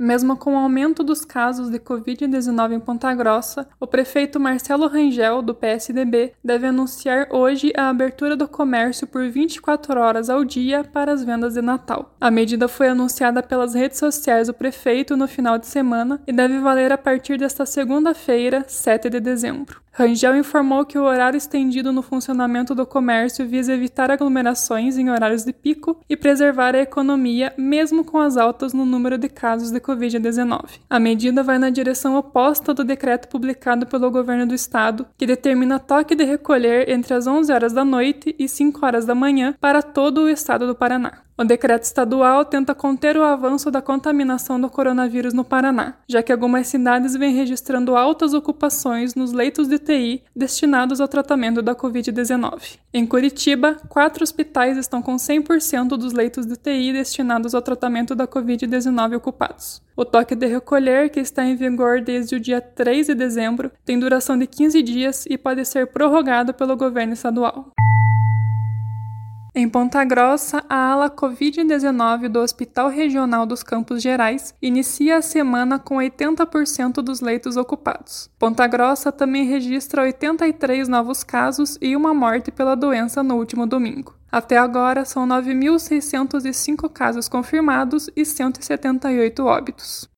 Mesmo com o aumento dos casos de Covid-19 em Ponta Grossa, o prefeito Marcelo Rangel, do PSDB, deve anunciar hoje a abertura do comércio por 24 horas ao dia para as vendas de Natal. A medida foi anunciada pelas redes sociais do prefeito no final de semana e deve valer a partir desta segunda-feira, 7 de dezembro. Rangel informou que o horário estendido no funcionamento do comércio visa evitar aglomerações em horários de pico e preservar a economia, mesmo com as altas no número de casos de Covid-19. A medida vai na direção oposta do decreto publicado pelo governo do estado, que determina toque de recolher entre as 11 horas da noite e 5 horas da manhã para todo o estado do Paraná. O decreto estadual tenta conter o avanço da contaminação do coronavírus no Paraná, já que algumas cidades vêm registrando altas ocupações nos leitos de UTI destinados ao tratamento da Covid-19. Em Curitiba, quatro hospitais estão com 100% dos leitos de UTI destinados ao tratamento da Covid-19 ocupados. O toque de recolher, que está em vigor desde o dia 3 de dezembro, tem duração de 15 dias e pode ser prorrogado pelo governo estadual. Em Ponta Grossa, a ala Covid-19 do Hospital Regional dos Campos Gerais inicia a semana com 80% dos leitos ocupados. Ponta Grossa também registra 83 novos casos e uma morte pela doença no último domingo. Até agora, são 9.605 casos confirmados e 178 óbitos.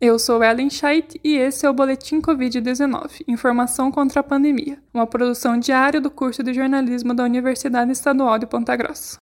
Eu sou Ellen Scheidt e esse é o Boletim Covid-19 Informação contra a Pandemia, uma produção diária do curso de jornalismo da Universidade Estadual de Ponta Grossa.